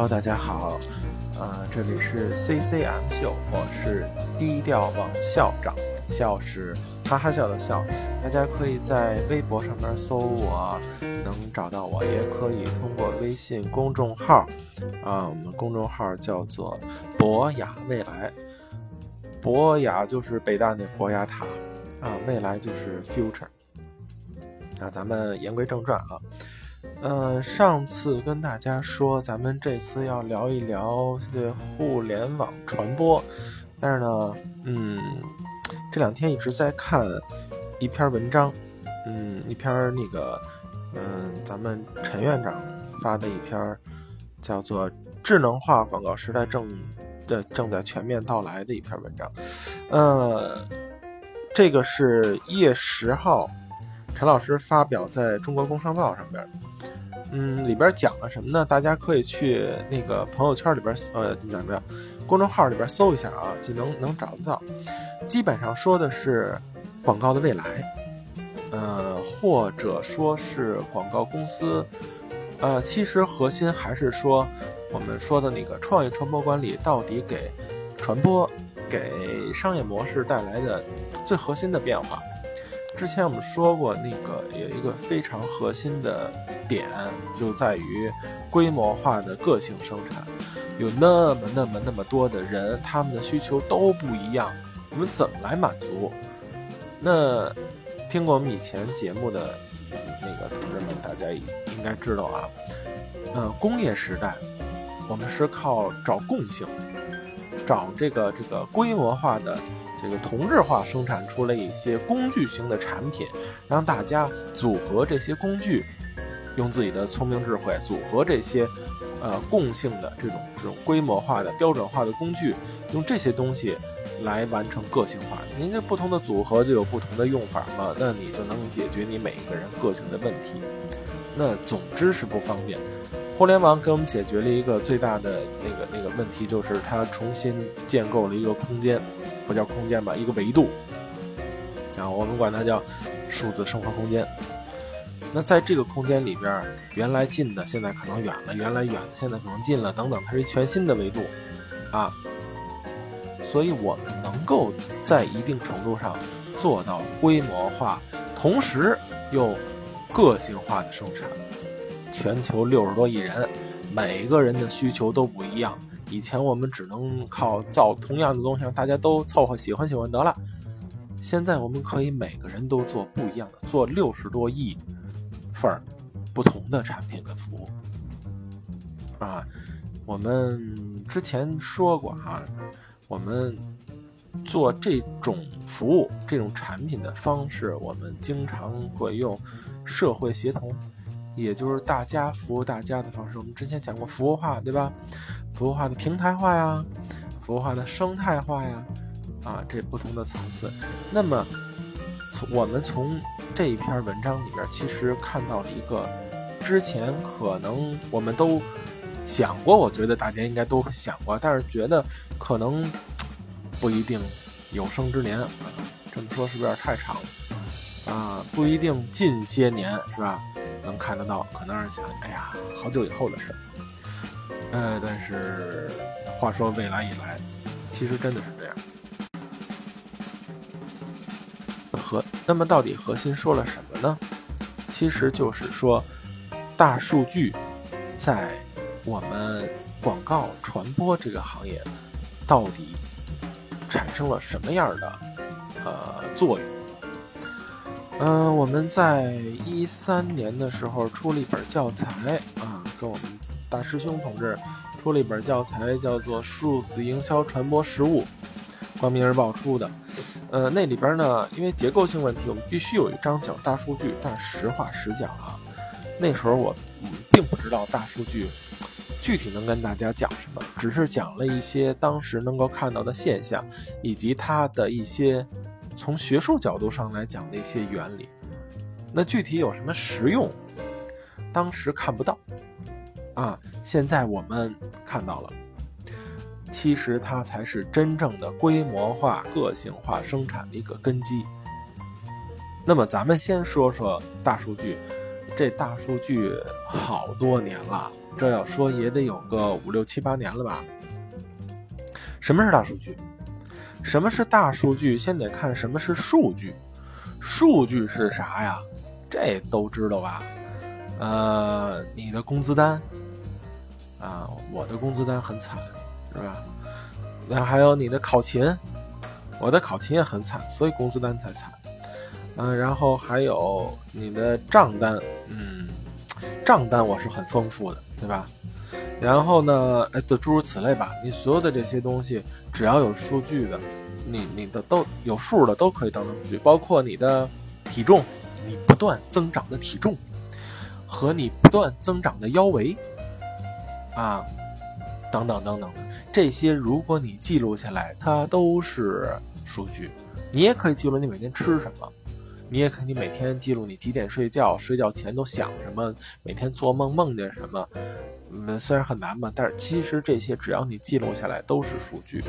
Hello，大家好，呃，这里是 CCM 秀，我是低调王校长，笑是哈哈笑的笑，大家可以在微博上面搜我，能找到我，也可以通过微信公众号，啊，我们公众号叫做博雅未来，博雅就是北大那博雅塔，啊，未来就是 future，那咱们言归正传啊。嗯，上次跟大家说，咱们这次要聊一聊这个互联网传播，但是呢，嗯，这两天一直在看一篇文章，嗯，一篇那个，嗯，咱们陈院长发的一篇，叫做《智能化广告时代正的正在全面到来》的一篇文章，呃，这个是一月十号，陈老师发表在中国工商报上边。嗯，里边讲了什么呢？大家可以去那个朋友圈里边，呃，怎么呀？公众号里边搜一下啊，就能能找得到。基本上说的是广告的未来，呃，或者说是广告公司，呃，其实核心还是说我们说的那个创意传播管理到底给传播、给商业模式带来的最核心的变化。之前我们说过，那个有一个非常核心的点，就在于规模化的个性生产。有那么那么那么多的人，他们的需求都不一样，我们怎么来满足？那听过我们以前节目的那个同志们，大家应该知道啊。嗯，工业时代，我们是靠找共性，找这个这个规模化的。这个同质化生产出了一些工具型的产品，让大家组合这些工具，用自己的聪明智慧组合这些，呃，共性的这种这种规模化的标准化的工具，用这些东西来完成个性化。您这不同的组合就有不同的用法嘛？那你就能解决你每一个人个性的问题。那总之是不方便。互联网给我们解决了一个最大的那个那个问题，就是它重新建构了一个空间。不叫空间吧，一个维度，然后我们管它叫数字生活空间。那在这个空间里边，原来近的现在可能远了，原来远的现在可能近了，等等，它是一全新的维度啊。所以我们能够在一定程度上做到规模化，同时又个性化的生产。全球六十多亿人，每个人的需求都不一样。以前我们只能靠造同样的东西，大家都凑合喜欢喜欢得了。现在我们可以每个人都做不一样的，做六十多亿份儿不同的产品跟服务。啊，我们之前说过哈，我们做这种服务、这种产品的方式，我们经常会用社会协同，也就是大家服务大家的方式。我们之前讲过服务化，对吧？服务化的平台化呀，服务化的生态化呀，啊，这不同的层次。那么，从我们从这一篇文章里边，其实看到了一个之前可能我们都想过，我觉得大家应该都想过，但是觉得可能不一定有生之年，这么说是不是有点太长了？啊，不一定近些年是吧？能看得到，可能是想，哎呀，好久以后的事儿。呃，但是话说未来以来，其实真的是这样。核那么到底核心说了什么呢？其实就是说，大数据在我们广告传播这个行业到底产生了什么样的呃作用？嗯，我们在一三年的时候出了一本教材啊，跟我们。大师兄同志出了一本教材，叫做《数字营销传播实务》，光明日报出的。呃，那里边呢，因为结构性问题，我们必须有一章讲大数据。但实话实讲啊，那时候我并不知道大数据具体能跟大家讲什么，只是讲了一些当时能够看到的现象，以及它的一些从学术角度上来讲的一些原理。那具体有什么实用，当时看不到。啊，现在我们看到了，其实它才是真正的规模化、个性化生产的一个根基。那么，咱们先说说大数据。这大数据好多年了，这要说也得有个五六七八年了吧。什么是大数据？什么是大数据？先得看什么是数据。数据是啥呀？这都知道吧？呃，你的工资单啊，我的工资单很惨，是吧？那还有你的考勤，我的考勤也很惨，所以工资单才惨。嗯，然后还有你的账单，嗯，账单我是很丰富的，对吧？然后呢，哎，就诸如此类吧。你所有的这些东西，只要有数据的，你你的都有数的，都可以当成数据。包括你的体重，你不断增长的体重，和你不断增长的腰围，啊，等等等等这些，如果你记录下来，它都是数据。你也可以记录你每天吃什么。你也可以每天记录你几点睡觉，睡觉前都想什么，每天做梦梦见什么。嗯，虽然很难吧，但是其实这些只要你记录下来都是数据。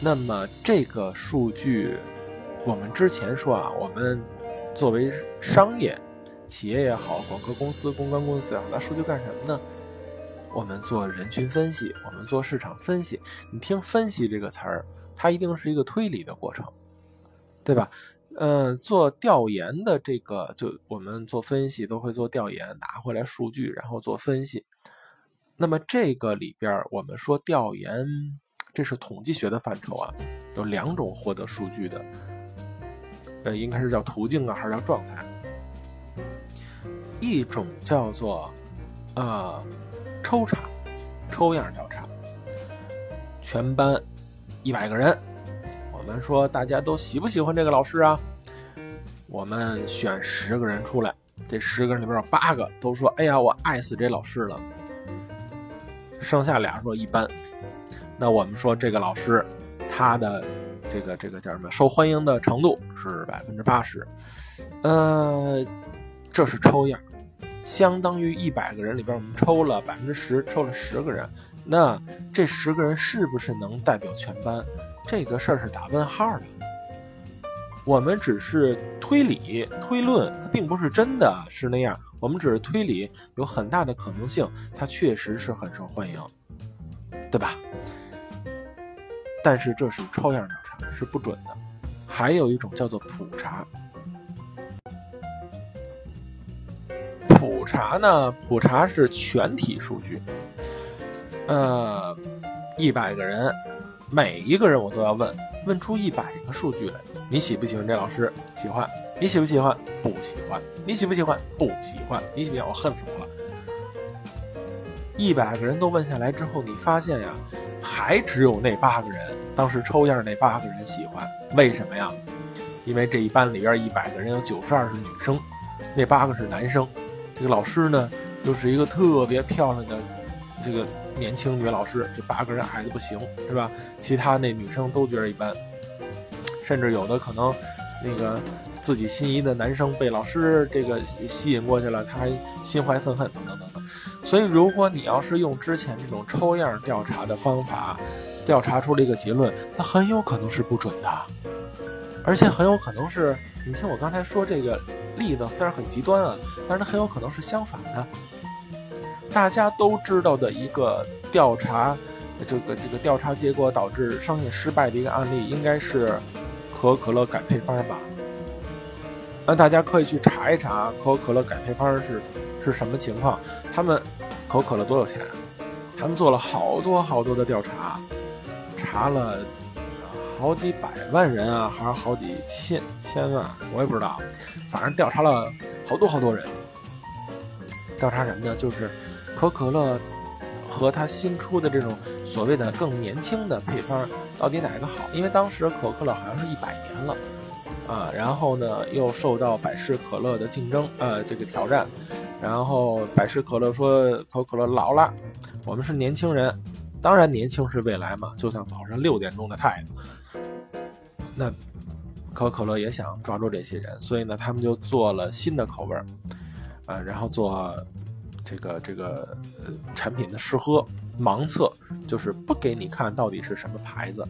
那么这个数据，我们之前说啊，我们作为商业企业也好，广告公司、公关公司也好，拿数据干什么呢？我们做人群分析，我们做市场分析。你听“分析”这个词儿，它一定是一个推理的过程，对吧？嗯，做调研的这个，就我们做分析都会做调研，拿回来数据，然后做分析。那么这个里边，我们说调研，这是统计学的范畴啊，有两种获得数据的，呃，应该是叫途径啊，还是叫状态？一种叫做呃抽查，抽样调查，全班一百个人。我们说大家都喜不喜欢这个老师啊？我们选十个人出来，这十个人里边有八个都说：“哎呀，我爱死这老师了。”剩下俩说一般。那我们说这个老师，他的这个这个叫什么受欢迎的程度是百分之八十。呃，这是抽样，相当于一百个人里边我们抽了百分之十，抽了十个人。那这十个人是不是能代表全班？这个事儿是打问号的，我们只是推理推论，它并不是真的是那样。我们只是推理，有很大的可能性，它确实是很受欢迎，对吧？但是这是抽样调查，是不准的。还有一种叫做普查，普查呢？普查是全体数据，呃，一百个人。每一个人我都要问，问出一百个数据来。你喜不喜欢这老师？喜欢。你喜不喜欢？不喜欢。你喜不喜欢？不喜欢。你喜不喜欢？我恨死我了。一百个人都问下来之后，你发现呀，还只有那八个人，当时抽样那八个人喜欢。为什么呀？因为这一班里边一百个人有九十二是女生，那八个是男生。这个老师呢，又是一个特别漂亮的这个。年轻女老师，这八个人矮的不行，是吧？其他那女生都觉得一般，甚至有的可能，那个自己心仪的男生被老师这个吸引过去了，他还心怀愤恨，等等等等。所以，如果你要是用之前这种抽样调查的方法，调查出了一个结论，它很有可能是不准的，而且很有可能是，你听我刚才说这个例子虽然很极端啊，但是它很有可能是相反的。大家都知道的一个调查，这个这个调查结果导致商业失败的一个案例，应该是可口可乐改配方吧？那大家可以去查一查可口可乐改配方是是什么情况。他们可口可乐多有钱？他们做了好多好多的调查，查了好几百万人啊，还是好几千千万？我也不知道，反正调查了好多好多人。调查什么呢？就是。可口可乐和它新出的这种所谓的更年轻的配方，到底哪个好？因为当时可口可乐好像是一百年了，啊，然后呢又受到百事可乐的竞争，呃，这个挑战，然后百事可乐说可口可乐老了，我们是年轻人，当然年轻是未来嘛，就像早上六点钟的太阳。那可口可乐也想抓住这些人，所以呢，他们就做了新的口味儿，啊，然后做。这个这个呃产品的试喝盲测，就是不给你看到底是什么牌子、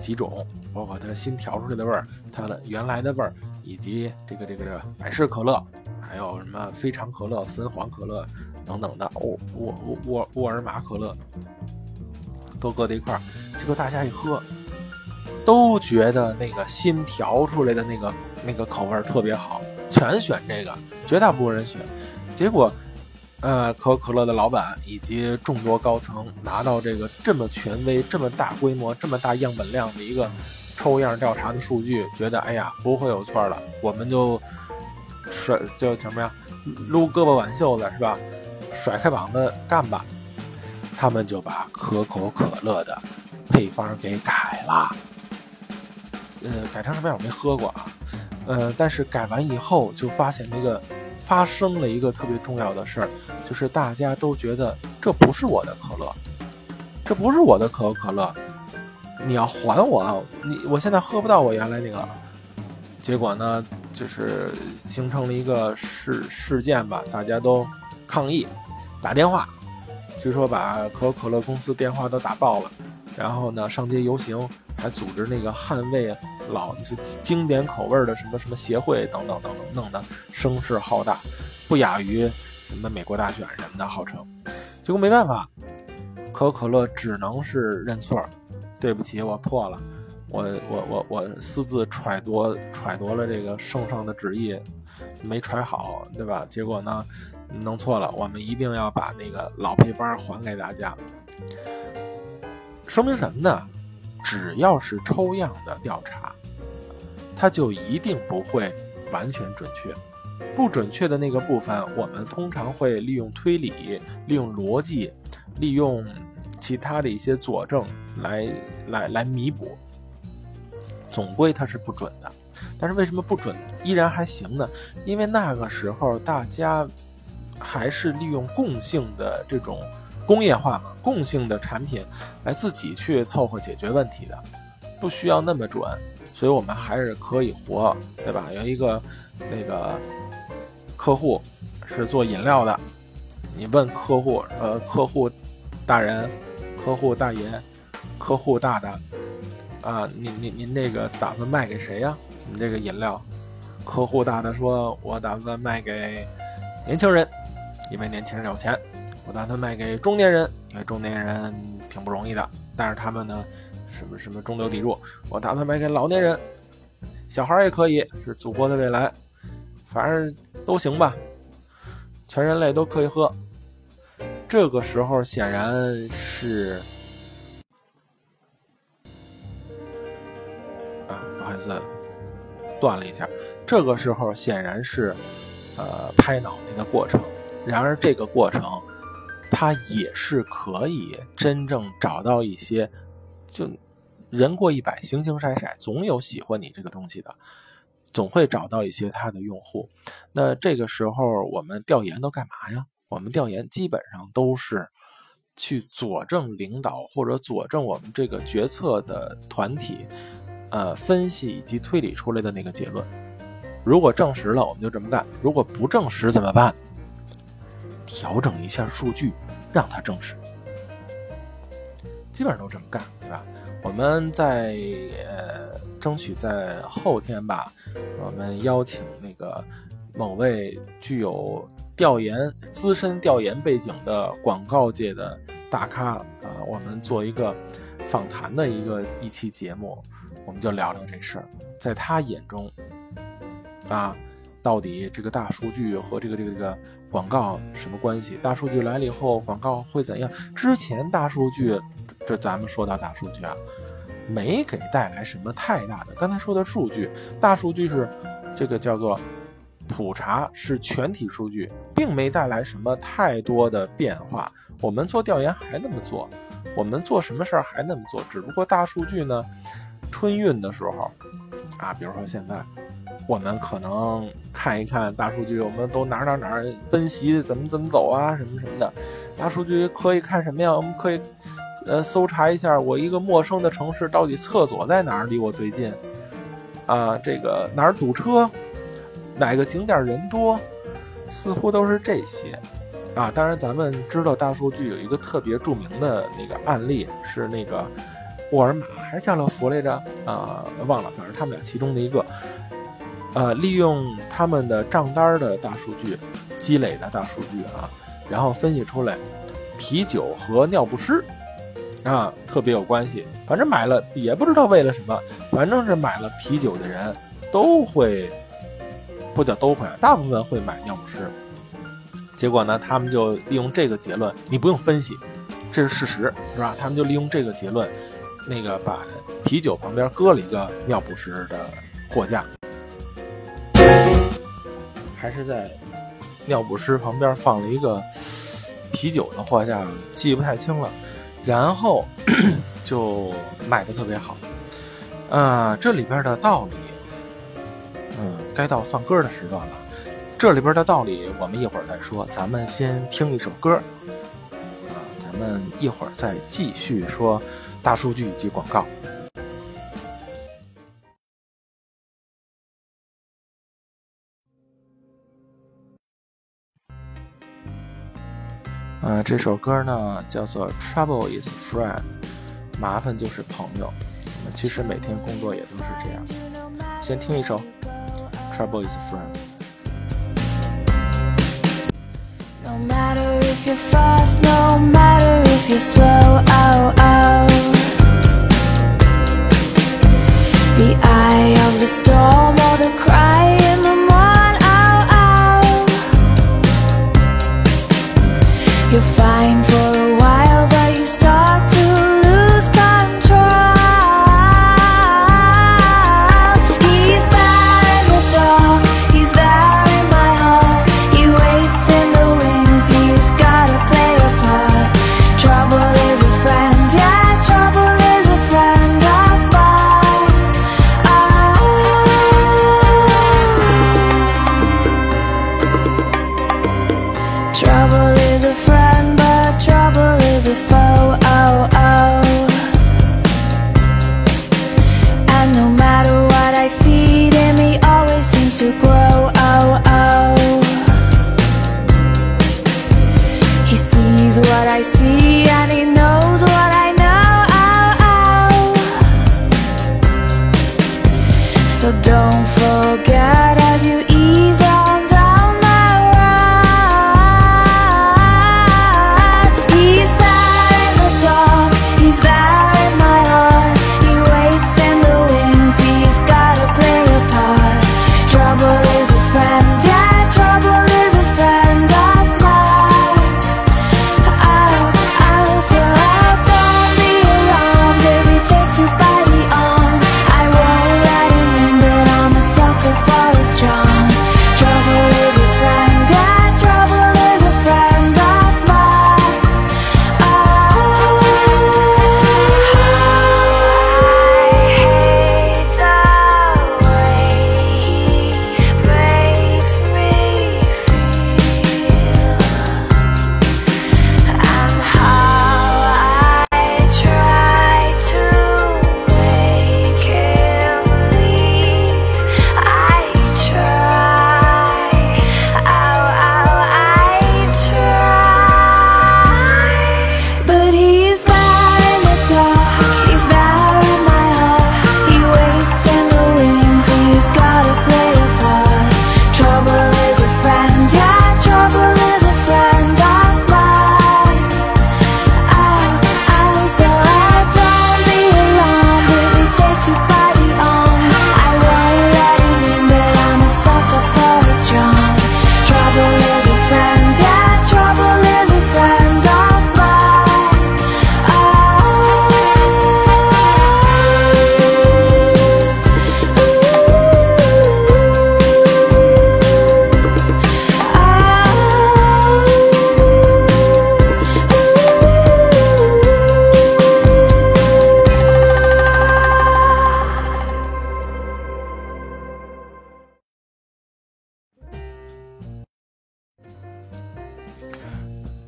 几种，包括它新调出来的味儿、它的原来的味儿，以及这个这个百事可乐，还有什么非常可乐、芬黄可乐等等的，沃沃沃沃尔玛可乐都搁在一块儿，结果大家一喝，都觉得那个新调出来的那个那个口味特别好，全选这个，绝大部分人选。结果，呃，可口可乐的老板以及众多高层拿到这个这么权威、这么大规模、这么大样本量的一个抽样调查的数据，觉得哎呀不会有错了，我们就甩就什么呀，撸胳膊挽袖子是吧？甩开膀子干吧！他们就把可口可乐的配方给改了，呃，改成什么样我没喝过啊，呃，但是改完以后就发现那个发生了一个特别重要的事儿，就是大家都觉得这不是我的可乐，这不是我的可口可乐，你要还我，你我现在喝不到我原来那个，结果呢，就是形成了一个事事件吧，大家都抗议，打电话。据说把可口可乐公司电话都打爆了，然后呢上街游行，还组织那个捍卫老是经典口味的什么什么协会等等等等，弄得声势浩大，不亚于什么美国大选什么的号称。结果没办法，可口可乐只能是认错，对不起，我错了，我我我我私自揣度揣度了这个圣上的旨意，没揣好，对吧？结果呢？弄错了，我们一定要把那个老配方还给大家。说明什么呢？只要是抽样的调查，它就一定不会完全准确。不准确的那个部分，我们通常会利用推理、利用逻辑、利用其他的一些佐证来来来弥补。总归它是不准的。但是为什么不准依然还行呢？因为那个时候大家。还是利用共性的这种工业化嘛，共性的产品来自己去凑合解决问题的，不需要那么准，所以我们还是可以活，对吧？有一个那个客户是做饮料的，你问客户，呃，客户大人、客户大爷、客户大大，啊，您您您这个打算卖给谁呀？你这个饮料，客户大大说，我打算卖给年轻人。因为年轻人有钱，我打算卖给中年人，因为中年人挺不容易的。但是他们呢，什么什么中流砥柱，我打算卖给老年人，小孩也可以，是祖国的未来，反正都行吧，全人类都可以喝。这个时候显然是，啊，不好意思，断了一下。这个时候显然是，呃，拍脑袋的过程。然而，这个过程，它也是可以真正找到一些，就人过一百，形形色色，总有喜欢你这个东西的，总会找到一些他的用户。那这个时候，我们调研都干嘛呀？我们调研基本上都是去佐证领导或者佐证我们这个决策的团体，呃，分析以及推理出来的那个结论。如果证实了，我们就这么干；如果不证实，怎么办？调整一下数据，让它证实，基本上都这么干，我们在呃，争取在后天吧，我们邀请那个某位具有调研资深调研背景的广告界的大咖啊，我们做一个访谈的一个一期节目，我们就聊聊这事儿，在他眼中啊。到底这个大数据和这个这个这个广告什么关系？大数据来了以后，广告会怎样？之前大数据，这咱们说到大数据啊，没给带来什么太大的。刚才说的数据，大数据是这个叫做普查，是全体数据，并没带来什么太多的变化。我们做调研还那么做，我们做什么事儿还那么做，只不过大数据呢，春运的时候啊，比如说现在。我们可能看一看大数据，我们都哪哪哪奔袭，怎么怎么走啊，什么什么的。大数据可以看什么呀？我们可以，呃，搜查一下我一个陌生的城市到底厕所在哪儿，离我最近啊？这个哪儿堵车？哪个景点人多？似乎都是这些啊。当然，咱们知道大数据有一个特别著名的那个案例，是那个沃尔玛还是家乐福来着？啊，忘了，反正他们俩其中的一个。呃，利用他们的账单的大数据积累的大数据啊，然后分析出来，啤酒和尿不湿啊特别有关系。反正买了也不知道为了什么，反正是买了啤酒的人都会，不叫都会，大部分会买尿不湿。结果呢，他们就利用这个结论，你不用分析，这是事实，是吧？他们就利用这个结论，那个把啤酒旁边搁了一个尿不湿的货架，还是在尿不湿旁边放了一个啤酒的货架，记不太清了。然后 就卖的特别好。呃，这里边的道理，嗯，该到放歌的时段了。这里边的道理，我们一会儿再说。咱们先听一首歌，啊，咱们一会儿再继续说大数据以及广告。呃，这首歌呢叫做《Trouble Is Friend》，麻烦就是朋友。其实每天工作也都是这样。先听一首《Trouble Is Friend》。sim.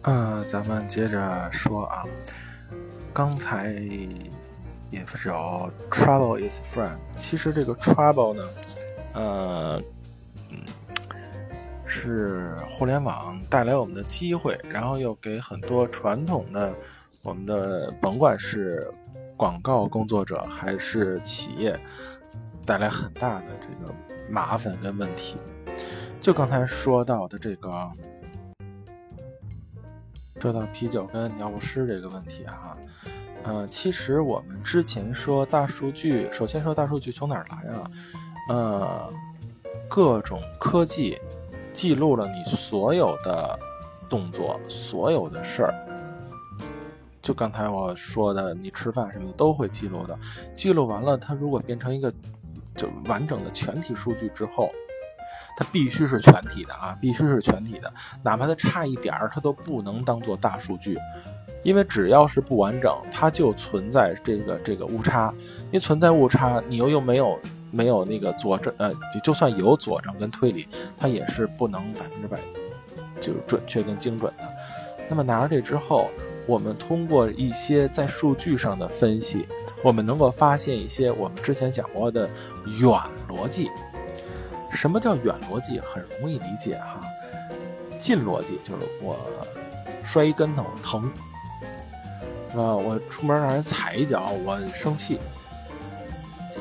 Uh, 咱们接着说啊，刚才也是有 trouble is friend。其实这个 trouble 呢，呃，是互联网带来我们的机会，然后又给很多传统的我们的甭管是广告工作者还是企业，带来很大的这个麻烦跟问题。就刚才说到的这个。说到啤酒跟尿不湿这个问题哈，呃，其实我们之前说大数据，首先说大数据从哪儿来啊？呃，各种科技记录了你所有的动作，所有的事儿。就刚才我说的，你吃饭什么的都会记录的。记录完了，它如果变成一个就完整的全体数据之后，它必须是全体的啊，必须是全体的，哪怕它差一点儿，它都不能当做大数据，因为只要是不完整，它就存在这个这个误差。因为存在误差，你又又没有没有那个佐证，呃，就算有佐证跟推理，它也是不能百分之百就是准确跟精准的。那么拿着这之后，我们通过一些在数据上的分析，我们能够发现一些我们之前讲过的远逻辑。什么叫远逻辑？很容易理解哈。近逻辑就是我摔一跟头疼，是吧？我出门让人踩一脚，我生气。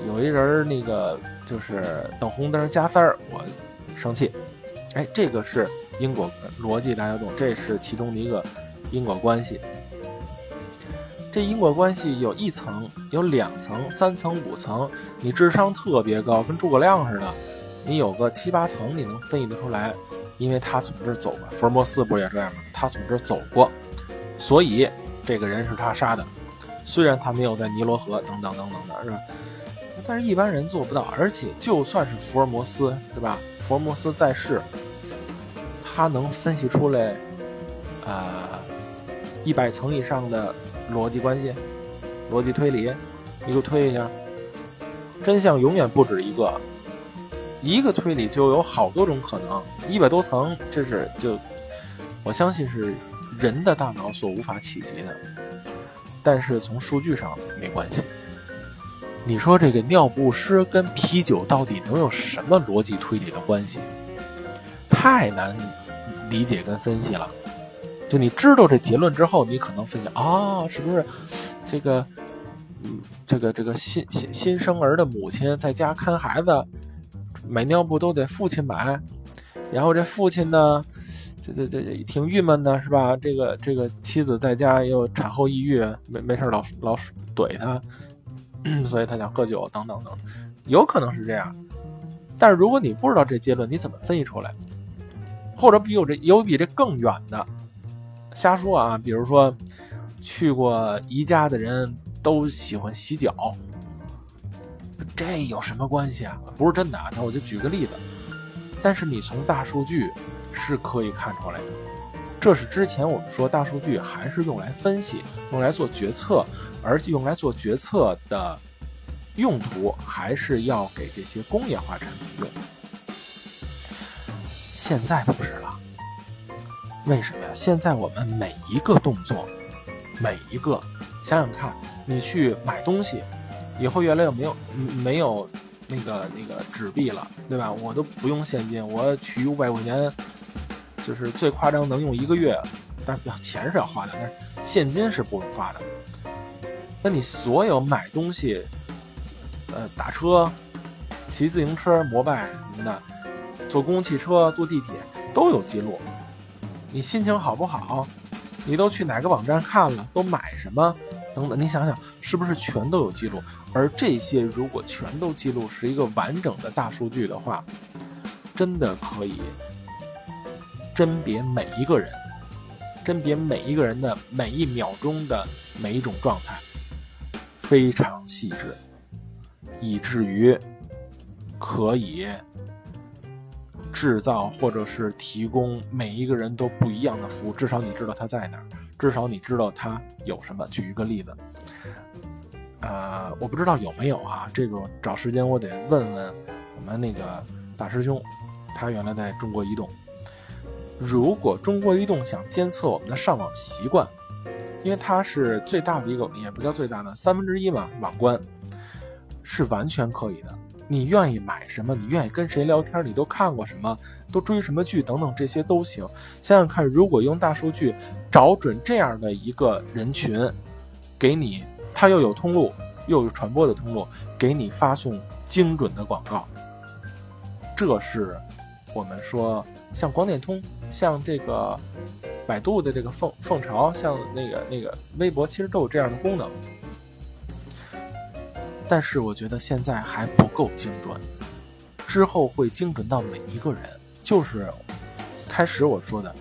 有一人那个就是等红灯加塞儿，我生气。哎，这个是因果逻辑，大家懂？这是其中的一个因果关系。这因果关系有一层、有两层、三层、五层。你智商特别高，跟诸葛亮似的。你有个七八层，你能分析得出来，因为他从这儿走过，福尔摩斯不也这样吗？他从这儿走过，所以这个人是他杀的。虽然他没有在尼罗河等等等等的，是吧？但是一般人做不到。而且就算是福尔摩斯，对吧？福尔摩斯在世，他能分析出来，呃，一百层以上的逻辑关系、逻辑推理，你给我推一下。真相永远不止一个。一个推理就有好多种可能，一百多层，这是就我相信是人的大脑所无法企及的。但是从数据上没关系。你说这个尿不湿跟啤酒到底能有什么逻辑推理的关系？太难理解跟分析了。就你知道这结论之后，你可能分析啊，是不是这个，这个这个新新新生儿的母亲在家看孩子？买尿布都得父亲买，然后这父亲呢，这这这挺郁闷的，是吧？这个这个妻子在家又产后抑郁，没没事老老怼他，所以他想喝酒等等等，有可能是这样。但是如果你不知道这结论，你怎么分析出来？或者比有这有比这更远的，瞎说啊？比如说去过宜家的人都喜欢洗脚。这有什么关系啊？不是真的啊，那我就举个例子。但是你从大数据是可以看出来的，这是之前我们说大数据还是用来分析、用来做决策，而用来做决策的用途还是要给这些工业化产品用。现在不是了，为什么呀？现在我们每一个动作，每一个，想想看，你去买东西。以后越来越没有没有那个那个纸币了，对吧？我都不用现金，我取五百块钱，就是最夸张能用一个月，但是钱是要花的，但是现金是不用花的。那你所有买东西，呃，打车、骑自行车、摩拜什么的，坐公共汽车、坐地铁都有记录。你心情好不好？你都去哪个网站看了？都买什么？等等，你想想，是不是全都有记录？而这些如果全都记录，是一个完整的大数据的话，真的可以甄别每一个人，甄别每一个人的每一秒钟的每一种状态，非常细致，以至于可以制造或者是提供每一个人都不一样的服务。至少你知道他在哪儿。至少你知道它有什么。举一个例子，呃，我不知道有没有啊，这个找时间我得问问我们那个大师兄，他原来在中国移动。如果中国移动想监测我们的上网习惯，因为它是最大的一个，也不叫最大的，三分之一嘛，网关是完全可以的。你愿意买什么？你愿意跟谁聊天？你都看过什么？都追什么剧？等等，这些都行。想想看，如果用大数据找准这样的一个人群，给你，他又有通路，又有传播的通路，给你发送精准的广告，这是我们说像广电通、像这个百度的这个凤凤巢，像那个那个微博，其实都有这样的功能。但是我觉得现在还不够精准，之后会精准到每一个人。就是开始我说的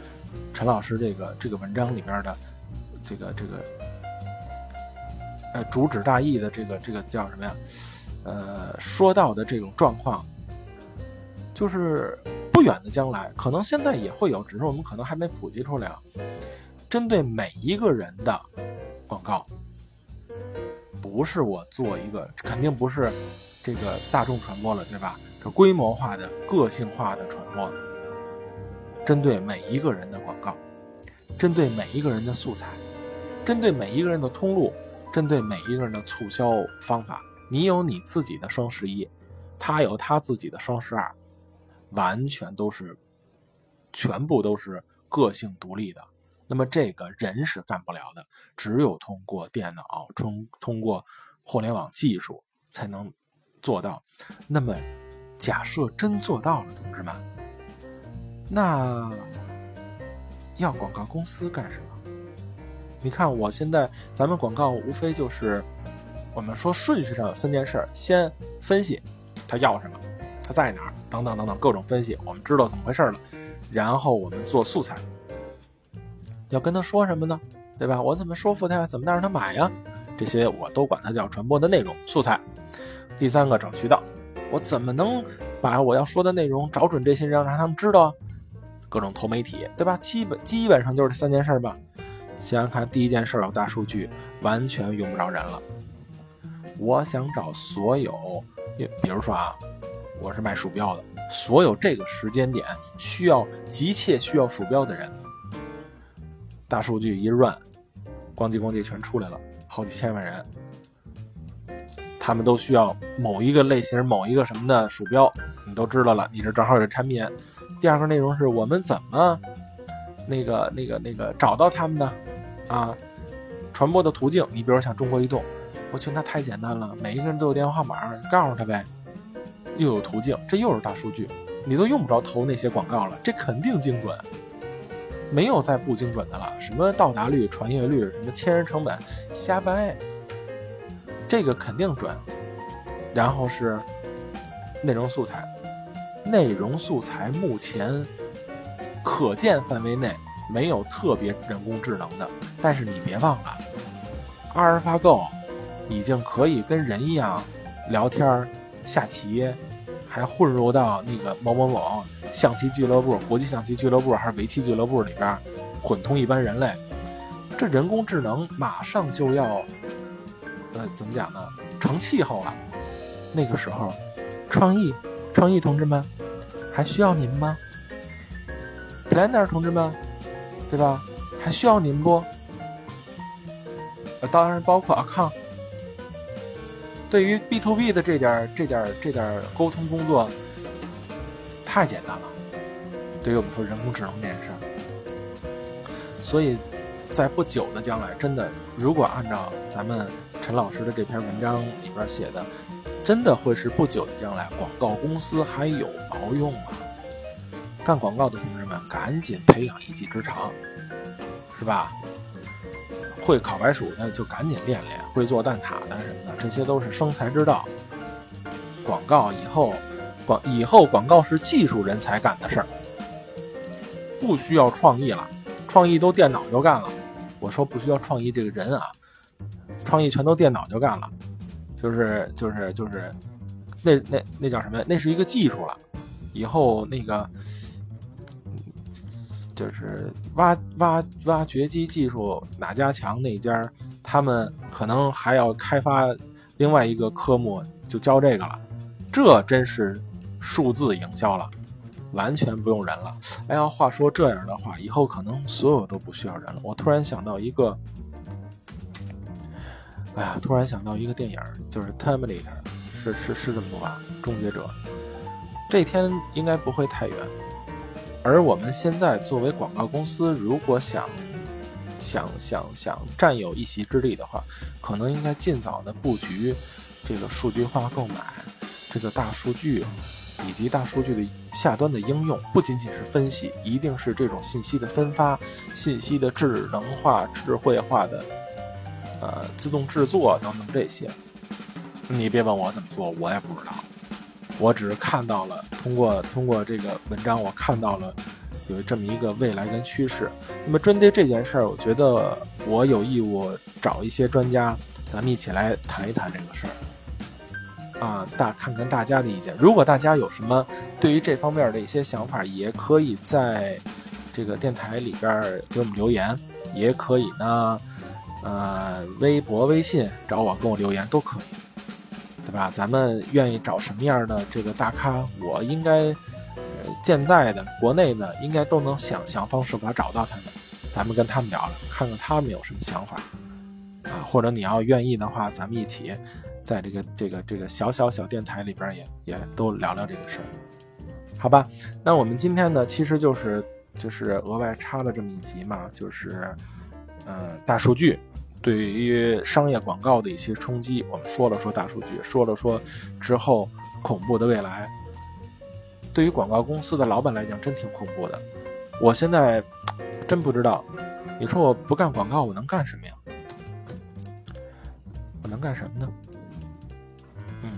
陈老师这个这个文章里边的这个这个呃主旨大意的这个这个叫什么呀？呃，说到的这种状况，就是不远的将来，可能现在也会有，只是我们可能还没普及出来。针对每一个人的广告，不是我做一个，肯定不是这个大众传播了，对吧？这规模化的、个性化的传播，针对每一个人的广告，针对每一个人的素材，针对每一个人的通路，针对每一个人的促销方法。你有你自己的双十一，他有他自己的双十二，完全都是，全部都是个性独立的。那么这个人是干不了的，只有通过电脑，通通过互联网技术才能做到。那么，假设真做到了，同志们，那要广告公司干什么？你看，我现在咱们广告无非就是。我们说顺序上有三件事：先分析他要什么，他在哪儿，等等等等各种分析，我们知道怎么回事了。然后我们做素材，要跟他说什么呢？对吧？我怎么说服他呀？怎么让他买呀？这些我都管它叫传播的内容素材。第三个找渠道，我怎么能把我要说的内容找准这些人，让他们知道？各种投媒体，对吧？基本基本上就是这三件事吧。想想看，第一件事有大数据，完全用不着人了。我想找所有，比如说啊，我是卖鼠标的，所有这个时间点需要急切需要鼠标的人，大数据一 run，咣叽咣叽全出来了，好几千万人，他们都需要某一个类型、某一个什么的鼠标，你都知道了，你这正好有产品。第二个内容是我们怎么那个那个那个找到他们呢？啊，传播的途径，你比如像中国移动。我去那太简单了，每一个人都有电话号码，告诉他呗。又有途径，这又是大数据，你都用不着投那些广告了，这肯定精准，没有再不精准的了。什么到达率、传阅率，什么千人成本，瞎掰。这个肯定准。然后是内容素材，内容素材目前可见范围内没有特别人工智能的，但是你别忘了，阿尔法狗。已经可以跟人一样聊天、下棋，还混入到那个某某某象棋俱乐部、国际象棋俱乐部还是围棋俱乐部里边，混同一般人类。这人工智能马上就要，呃，怎么讲呢？成气候了。那个时候，创意，创意同志们，还需要您吗？Planner 同志们，对吧？还需要您不？呃，当然包括阿康。对于 B to B 的这点这点这点沟通工作，太简单了。对于我们说人工智能这件事，所以在不久的将来，真的，如果按照咱们陈老师的这篇文章里边写的，真的会是不久的将来，广告公司还有毛用吗？干广告的同志们，赶紧培养一技之长，是吧？会烤白薯的就赶紧练练，会做蛋挞的什么的，这些都是生财之道。广告以后，广以后广告是技术人才干的事儿，不需要创意了，创意都电脑就干了。我说不需要创意这个人啊，创意全都电脑就干了，就是就是就是，那那那叫什么？那是一个技术了，以后那个。就是挖挖挖掘机技术哪家强哪家，他们可能还要开发另外一个科目，就教这个了。这真是数字营销了，完全不用人了。哎呀，话说这样的话，以后可能所有都不需要人了。我突然想到一个，哎呀，突然想到一个电影，就是《Terminator》，是是是这么读吧？终结者，这天应该不会太远。而我们现在作为广告公司，如果想想想想占有一席之地的话，可能应该尽早的布局这个数据化购买，这个大数据，以及大数据的下端的应用，不仅仅是分析，一定是这种信息的分发、信息的智能化、智慧化的，呃，自动制作等等这些。你别问我怎么做，我也不知道。我只是看到了，通过通过这个文章，我看到了有这么一个未来跟趋势。那么针对这件事儿，我觉得我有义务找一些专家，咱们一起来谈一谈这个事儿。啊，大看看大家的意见。如果大家有什么对于这方面的一些想法，也可以在这个电台里边给我们留言，也可以呢，呃，微博、微信找我跟我留言都可以。对吧？咱们愿意找什么样的这个大咖？我应该，呃，现在的国内呢，应该都能想想方设法找到他们。咱们跟他们聊聊，看看他们有什么想法啊？或者你要愿意的话，咱们一起在这个这个这个小小小电台里边也也都聊聊这个事儿，好吧？那我们今天呢，其实就是就是额外插了这么一集嘛，就是呃大数据。对于商业广告的一些冲击，我们说了说大数据，说了说之后恐怖的未来。对于广告公司的老板来讲，真挺恐怖的。我现在真不知道，你说我不干广告，我能干什么呀？我能干什么呢？嗯，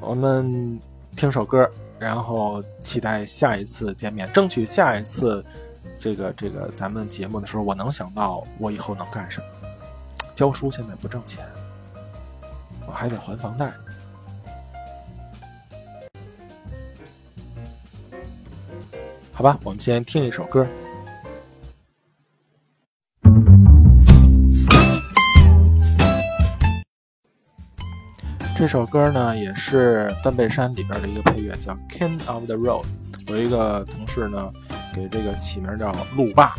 我们听首歌，然后期待下一次见面，争取下一次这个这个咱们节目的时候，我能想到我以后能干什么。教书现在不挣钱，我还得还房贷。好吧，我们先听一首歌。这首歌呢，也是《断背山》里边的一个配乐，叫《King of the Road》。有一个同事呢，给这个起名叫“路霸”。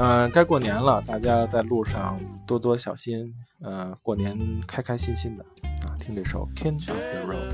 呃，该过年了，大家在路上多多小心。呃，过年开开心心的啊！听这首《King of the Road》。